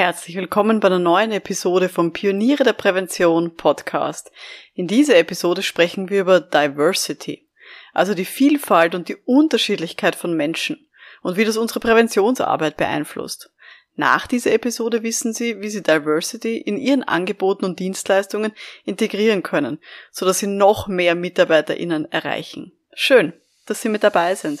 Herzlich willkommen bei einer neuen Episode vom Pioniere der Prävention Podcast. In dieser Episode sprechen wir über Diversity, also die Vielfalt und die Unterschiedlichkeit von Menschen und wie das unsere Präventionsarbeit beeinflusst. Nach dieser Episode wissen Sie, wie Sie Diversity in Ihren Angeboten und Dienstleistungen integrieren können, sodass Sie noch mehr MitarbeiterInnen erreichen. Schön, dass Sie mit dabei sind.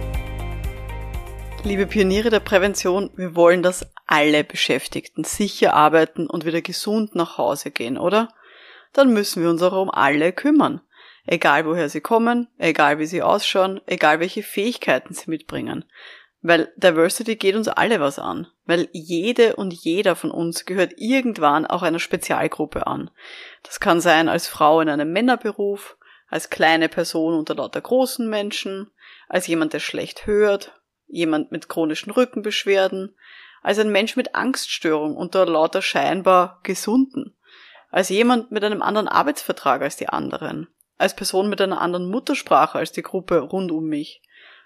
Liebe Pioniere der Prävention, wir wollen, dass alle Beschäftigten sicher arbeiten und wieder gesund nach Hause gehen, oder? Dann müssen wir uns auch um alle kümmern. Egal woher sie kommen, egal wie sie ausschauen, egal welche Fähigkeiten sie mitbringen. Weil Diversity geht uns alle was an. Weil jede und jeder von uns gehört irgendwann auch einer Spezialgruppe an. Das kann sein als Frau in einem Männerberuf, als kleine Person unter lauter großen Menschen, als jemand, der schlecht hört, jemand mit chronischen Rückenbeschwerden, als ein Mensch mit Angststörung unter lauter scheinbar Gesunden, als jemand mit einem anderen Arbeitsvertrag als die anderen, als Person mit einer anderen Muttersprache als die Gruppe rund um mich,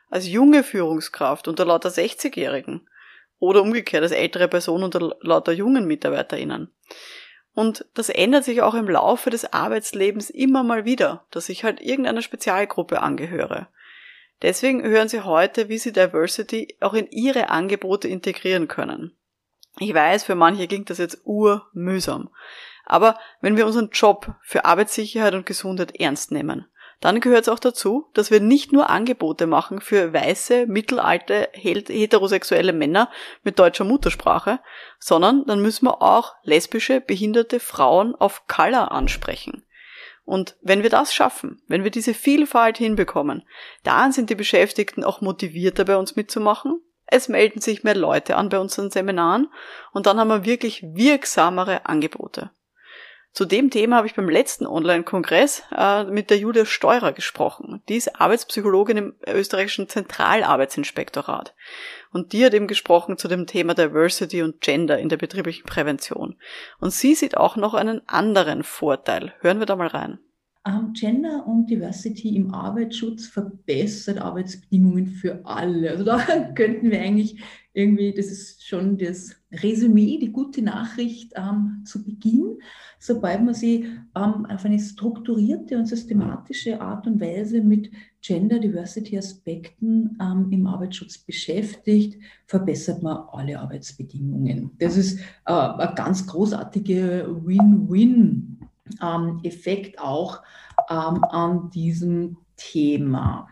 als junge Führungskraft unter lauter 60-Jährigen oder umgekehrt als ältere Person unter lauter jungen MitarbeiterInnen. Und das ändert sich auch im Laufe des Arbeitslebens immer mal wieder, dass ich halt irgendeiner Spezialgruppe angehöre. Deswegen hören Sie heute, wie Sie Diversity auch in Ihre Angebote integrieren können. Ich weiß, für manche klingt das jetzt urmühsam. Aber wenn wir unseren Job für Arbeitssicherheit und Gesundheit ernst nehmen, dann gehört es auch dazu, dass wir nicht nur Angebote machen für weiße, mittelalte, heterosexuelle Männer mit deutscher Muttersprache, sondern dann müssen wir auch lesbische, behinderte Frauen auf Color ansprechen. Und wenn wir das schaffen, wenn wir diese Vielfalt hinbekommen, dann sind die Beschäftigten auch motivierter bei uns mitzumachen. Es melden sich mehr Leute an bei unseren Seminaren und dann haben wir wirklich wirksamere Angebote. Zu dem Thema habe ich beim letzten Online-Kongress äh, mit der Julia Steurer gesprochen. Die ist Arbeitspsychologin im österreichischen Zentralarbeitsinspektorat. Und die hat eben gesprochen zu dem Thema Diversity und Gender in der betrieblichen Prävention. Und sie sieht auch noch einen anderen Vorteil. Hören wir da mal rein. Gender und Diversity im Arbeitsschutz verbessert Arbeitsbedingungen für alle. Also da könnten wir eigentlich irgendwie, das ist schon das Resümee, die gute Nachricht ähm, zu Beginn, sobald man sie ähm, auf eine strukturierte und systematische Art und Weise mit Gender Diversity Aspekten ähm, im Arbeitsschutz beschäftigt, verbessert man alle Arbeitsbedingungen. Das ist äh, ein ganz großartiger Win-Win-Effekt ähm, auch ähm, an diesem Thema.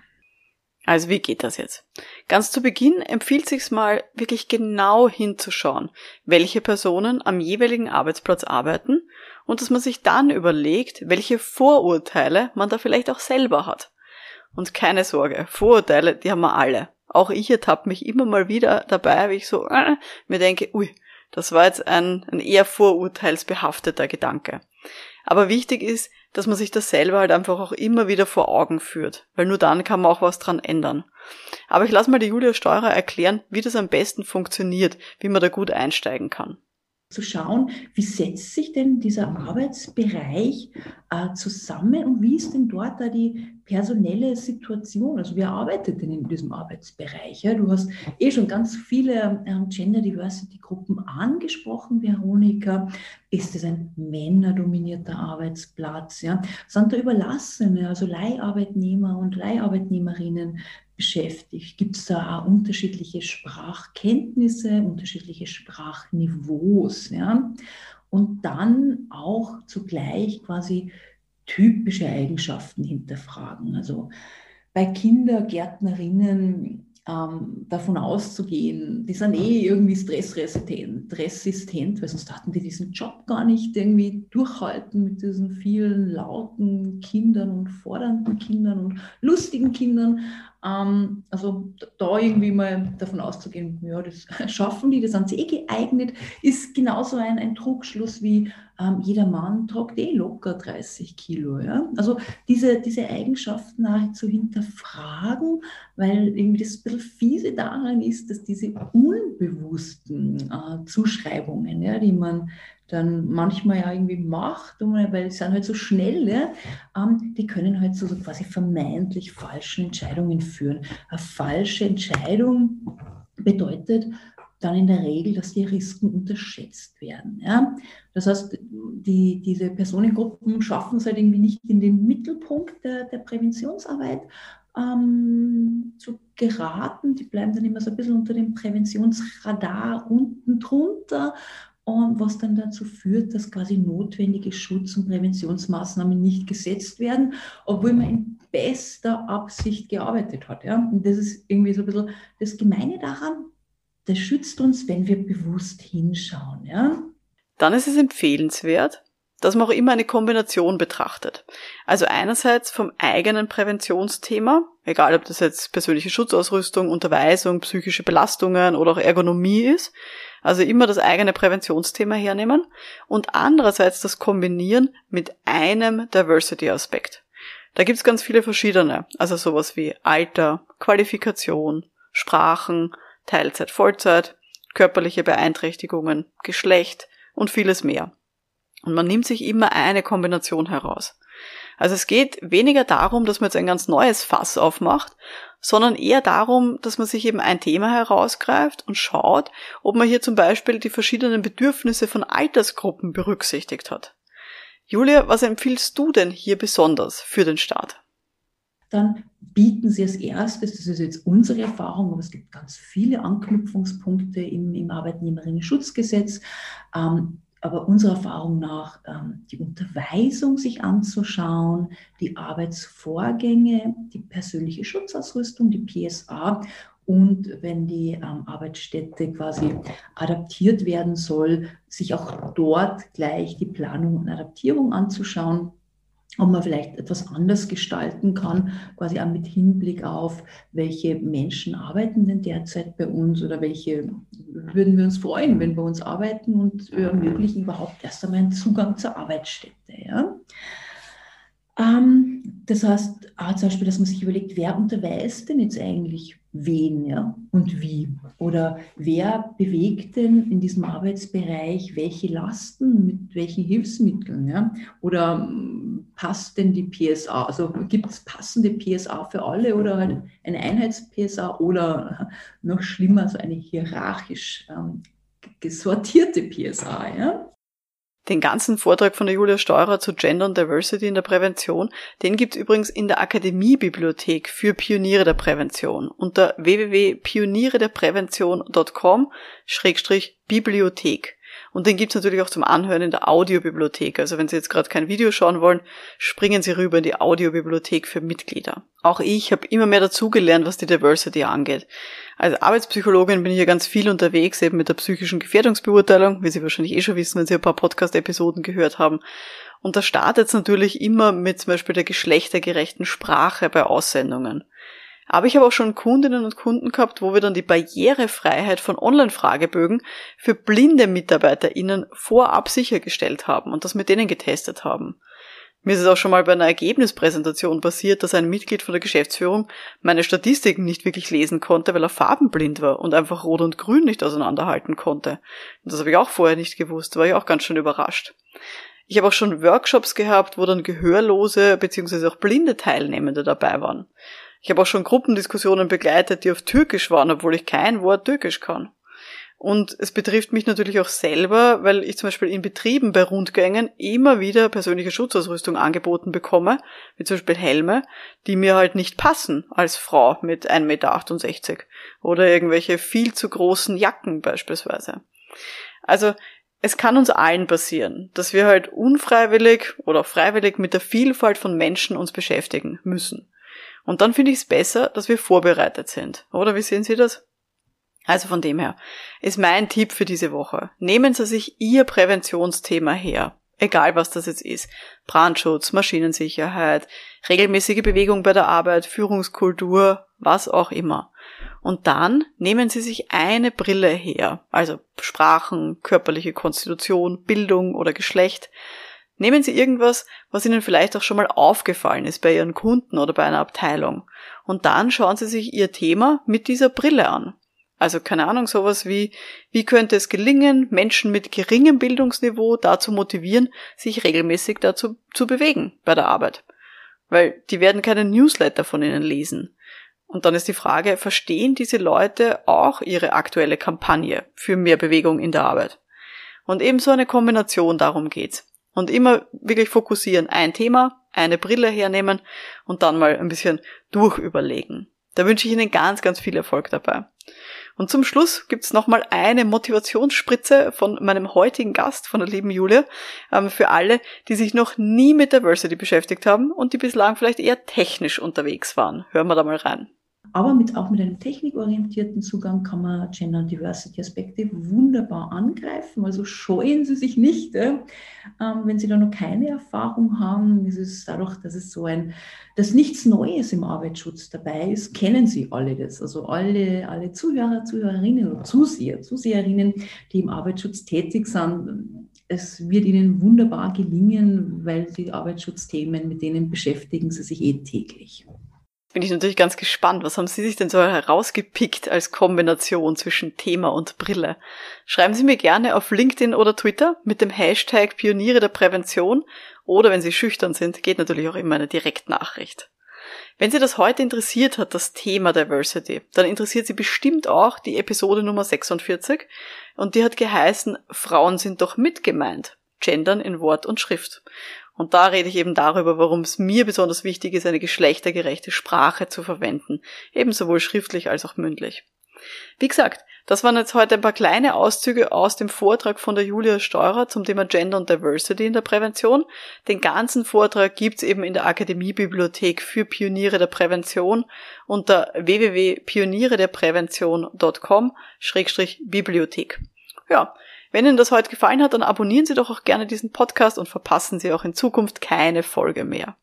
Also wie geht das jetzt? Ganz zu Beginn empfiehlt sich's mal wirklich genau hinzuschauen, welche Personen am jeweiligen Arbeitsplatz arbeiten und dass man sich dann überlegt, welche Vorurteile man da vielleicht auch selber hat. Und keine Sorge, Vorurteile, die haben wir alle. Auch ich ertappe mich immer mal wieder dabei, wie ich so äh, mir denke, ui, das war jetzt ein, ein eher vorurteilsbehafteter Gedanke. Aber wichtig ist, dass man sich das selber halt einfach auch immer wieder vor Augen führt, weil nur dann kann man auch was dran ändern. Aber ich lasse mal die Julia Steurer erklären, wie das am besten funktioniert, wie man da gut einsteigen kann zu schauen, wie setzt sich denn dieser Arbeitsbereich äh, zusammen und wie ist denn dort da die personelle Situation? Also wer arbeitet denn in diesem Arbeitsbereich? Ja? Du hast eh schon ganz viele ähm, Gender Diversity Gruppen angesprochen, Veronika. Ist es ein männerdominierter Arbeitsplatz? Ja? Sind da Überlassene, also Leiharbeitnehmer und Leiharbeitnehmerinnen beschäftigt? Gibt es da auch unterschiedliche Sprachkenntnisse, unterschiedliche Sprachniveaus? Ja? Und dann auch zugleich quasi typische Eigenschaften hinterfragen. Also bei Kindergärtnerinnen ähm, davon auszugehen, die sind eh irgendwie stressresistent, stressresistent, weil sonst hatten die diesen Job gar nicht irgendwie durchhalten mit diesen vielen lauten Kindern und fordernden Kindern und lustigen Kindern. Ähm, also da irgendwie mal davon auszugehen, ja, das schaffen die, das sind sie eh geeignet, ist genauso ein, ein Trugschluss wie, ähm, jeder Mann tragt eh locker 30 Kilo. Ja? Also diese, diese Eigenschaften auch zu hinterfragen, weil irgendwie das ein bisschen fiese daran ist, dass diese unbewussten äh, Zuschreibungen, ja, die man dann manchmal ja irgendwie macht, weil sie sind halt so schnell, ja, ähm, die können halt so, so quasi vermeintlich falschen Entscheidungen führen. Eine falsche Entscheidung bedeutet dann in der Regel, dass die Risiken unterschätzt werden. Ja? Das heißt, die, diese Personengruppen schaffen es halt irgendwie nicht in den Mittelpunkt der, der Präventionsarbeit ähm, zu geraten. Die bleiben dann immer so ein bisschen unter dem Präventionsradar unten drunter und was dann dazu führt, dass quasi notwendige Schutz- und Präventionsmaßnahmen nicht gesetzt werden, obwohl man in bester Absicht gearbeitet hat. Ja? Und das ist irgendwie so ein bisschen das Gemeine daran, das schützt uns, wenn wir bewusst hinschauen. Ja? Dann ist es empfehlenswert, dass man auch immer eine Kombination betrachtet. Also einerseits vom eigenen Präventionsthema, egal ob das jetzt persönliche Schutzausrüstung, Unterweisung, psychische Belastungen oder auch Ergonomie ist, also immer das eigene Präventionsthema hernehmen und andererseits das kombinieren mit einem Diversity-Aspekt. Da gibt's ganz viele verschiedene, also sowas wie Alter, Qualifikation, Sprachen, Teilzeit, Vollzeit, körperliche Beeinträchtigungen, Geschlecht und vieles mehr. Und man nimmt sich immer eine Kombination heraus. Also es geht weniger darum, dass man jetzt ein ganz neues Fass aufmacht, sondern eher darum, dass man sich eben ein Thema herausgreift und schaut, ob man hier zum Beispiel die verschiedenen Bedürfnisse von Altersgruppen berücksichtigt hat. Julia, was empfiehlst du denn hier besonders für den Start? Dann bieten sie als erstes, das ist jetzt unsere Erfahrung, aber es gibt ganz viele Anknüpfungspunkte im, im Arbeitnehmerinnen-Schutzgesetz, ähm, aber unserer Erfahrung nach ähm, die Unterweisung sich anzuschauen, die Arbeitsvorgänge, die persönliche Schutzausrüstung, die PSA und wenn die ähm, Arbeitsstätte quasi adaptiert werden soll, sich auch dort gleich die Planung und Adaptierung anzuschauen ob man vielleicht etwas anders gestalten kann, quasi auch mit Hinblick auf, welche Menschen arbeiten denn derzeit bei uns oder welche würden wir uns freuen, wenn wir uns arbeiten und ermöglichen überhaupt erst einmal einen Zugang zur Arbeitsstätte. Ja? Ähm, das heißt, auch zum Beispiel, dass man sich überlegt, wer unterweist denn jetzt eigentlich wen ja, und wie? Oder wer bewegt denn in diesem Arbeitsbereich welche Lasten mit welchen Hilfsmitteln? Ja? Oder ähm, passt denn die PSA? Also gibt es passende PSA für alle oder halt eine Einheits-PSA oder noch schlimmer, so eine hierarchisch ähm, gesortierte PSA? Ja? Den ganzen Vortrag von der Julia Steurer zu Gender und Diversity in der Prävention, den gibt's übrigens in der Akademiebibliothek für Pioniere der Prävention unter www.pionierederprävention.com-bibliothek. Und den gibt's natürlich auch zum Anhören in der Audiobibliothek. Also wenn Sie jetzt gerade kein Video schauen wollen, springen Sie rüber in die Audiobibliothek für Mitglieder. Auch ich habe immer mehr dazugelernt, was die Diversity angeht. Als Arbeitspsychologin bin ich ja ganz viel unterwegs, eben mit der psychischen Gefährdungsbeurteilung, wie Sie wahrscheinlich eh schon wissen, wenn Sie ein paar Podcast-Episoden gehört haben. Und da startet es natürlich immer mit zum Beispiel der geschlechtergerechten Sprache bei Aussendungen. Aber ich habe auch schon Kundinnen und Kunden gehabt, wo wir dann die Barrierefreiheit von Online-Fragebögen für blinde MitarbeiterInnen vorab sichergestellt haben und das mit denen getestet haben. Mir ist es auch schon mal bei einer Ergebnispräsentation passiert, dass ein Mitglied von der Geschäftsführung meine Statistiken nicht wirklich lesen konnte, weil er farbenblind war und einfach Rot und Grün nicht auseinanderhalten konnte. Und das habe ich auch vorher nicht gewusst, war ich auch ganz schön überrascht. Ich habe auch schon Workshops gehabt, wo dann gehörlose bzw. auch blinde Teilnehmende dabei waren. Ich habe auch schon Gruppendiskussionen begleitet, die auf Türkisch waren, obwohl ich kein Wort Türkisch kann. Und es betrifft mich natürlich auch selber, weil ich zum Beispiel in Betrieben bei Rundgängen immer wieder persönliche Schutzausrüstung angeboten bekomme, wie zum Beispiel Helme, die mir halt nicht passen als Frau mit 1,68 Meter oder irgendwelche viel zu großen Jacken beispielsweise. Also es kann uns allen passieren, dass wir halt unfreiwillig oder freiwillig mit der Vielfalt von Menschen uns beschäftigen müssen. Und dann finde ich es besser, dass wir vorbereitet sind. Oder wie sehen Sie das? Also von dem her ist mein Tipp für diese Woche. Nehmen Sie sich Ihr Präventionsthema her. Egal was das jetzt ist. Brandschutz, Maschinensicherheit, regelmäßige Bewegung bei der Arbeit, Führungskultur, was auch immer. Und dann nehmen Sie sich eine Brille her, also Sprachen, körperliche Konstitution, Bildung oder Geschlecht. Nehmen Sie irgendwas, was Ihnen vielleicht auch schon mal aufgefallen ist bei Ihren Kunden oder bei einer Abteilung. Und dann schauen Sie sich Ihr Thema mit dieser Brille an. Also keine Ahnung, sowas wie, wie könnte es gelingen, Menschen mit geringem Bildungsniveau dazu motivieren, sich regelmäßig dazu zu bewegen bei der Arbeit. Weil die werden keine Newsletter von Ihnen lesen. Und dann ist die Frage, verstehen diese Leute auch ihre aktuelle Kampagne für mehr Bewegung in der Arbeit? Und ebenso eine Kombination, darum geht's. Und immer wirklich fokussieren, ein Thema, eine Brille hernehmen und dann mal ein bisschen durchüberlegen. Da wünsche ich Ihnen ganz, ganz viel Erfolg dabei. Und zum Schluss gibt's nochmal eine Motivationsspritze von meinem heutigen Gast, von der lieben Julia, ähm, für alle, die sich noch nie mit Diversity beschäftigt haben und die bislang vielleicht eher technisch unterwegs waren. Hören wir da mal rein. Aber mit, auch mit einem technikorientierten Zugang kann man Gender Diversity Aspekte wunderbar angreifen. Also scheuen Sie sich nicht. Äh, wenn Sie da noch keine Erfahrung haben, ist es dadurch, dass es so ein, dass nichts Neues im Arbeitsschutz dabei ist, kennen Sie alle das. Also alle, alle Zuhörer, Zuhörerinnen oder Zuseher, Zuseherinnen, die im Arbeitsschutz tätig sind, es wird Ihnen wunderbar gelingen, weil die Arbeitsschutzthemen, mit denen beschäftigen Sie sich eh täglich bin ich natürlich ganz gespannt. Was haben Sie sich denn so herausgepickt als Kombination zwischen Thema und Brille? Schreiben Sie mir gerne auf LinkedIn oder Twitter mit dem Hashtag Pioniere der Prävention oder wenn Sie schüchtern sind, geht natürlich auch immer eine Direktnachricht. Wenn Sie das heute interessiert hat, das Thema Diversity, dann interessiert Sie bestimmt auch die Episode Nummer 46 und die hat geheißen Frauen sind doch mitgemeint. Gendern in Wort und Schrift. Und da rede ich eben darüber, warum es mir besonders wichtig ist, eine geschlechtergerechte Sprache zu verwenden, eben sowohl schriftlich als auch mündlich. Wie gesagt, das waren jetzt heute ein paar kleine Auszüge aus dem Vortrag von der Julia Steurer zum Thema Gender und Diversity in der Prävention. Den ganzen Vortrag gibt's eben in der Akademiebibliothek für Pioniere der Prävention unter www.pionierederprävention.com-bibliothek. Ja, wenn Ihnen das heute gefallen hat, dann abonnieren Sie doch auch gerne diesen Podcast und verpassen Sie auch in Zukunft keine Folge mehr.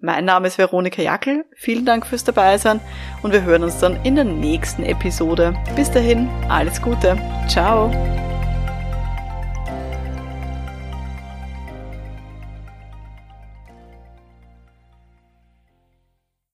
Mein Name ist Veronika Jackel, vielen Dank fürs Dabeisein und wir hören uns dann in der nächsten Episode. Bis dahin, alles Gute. Ciao.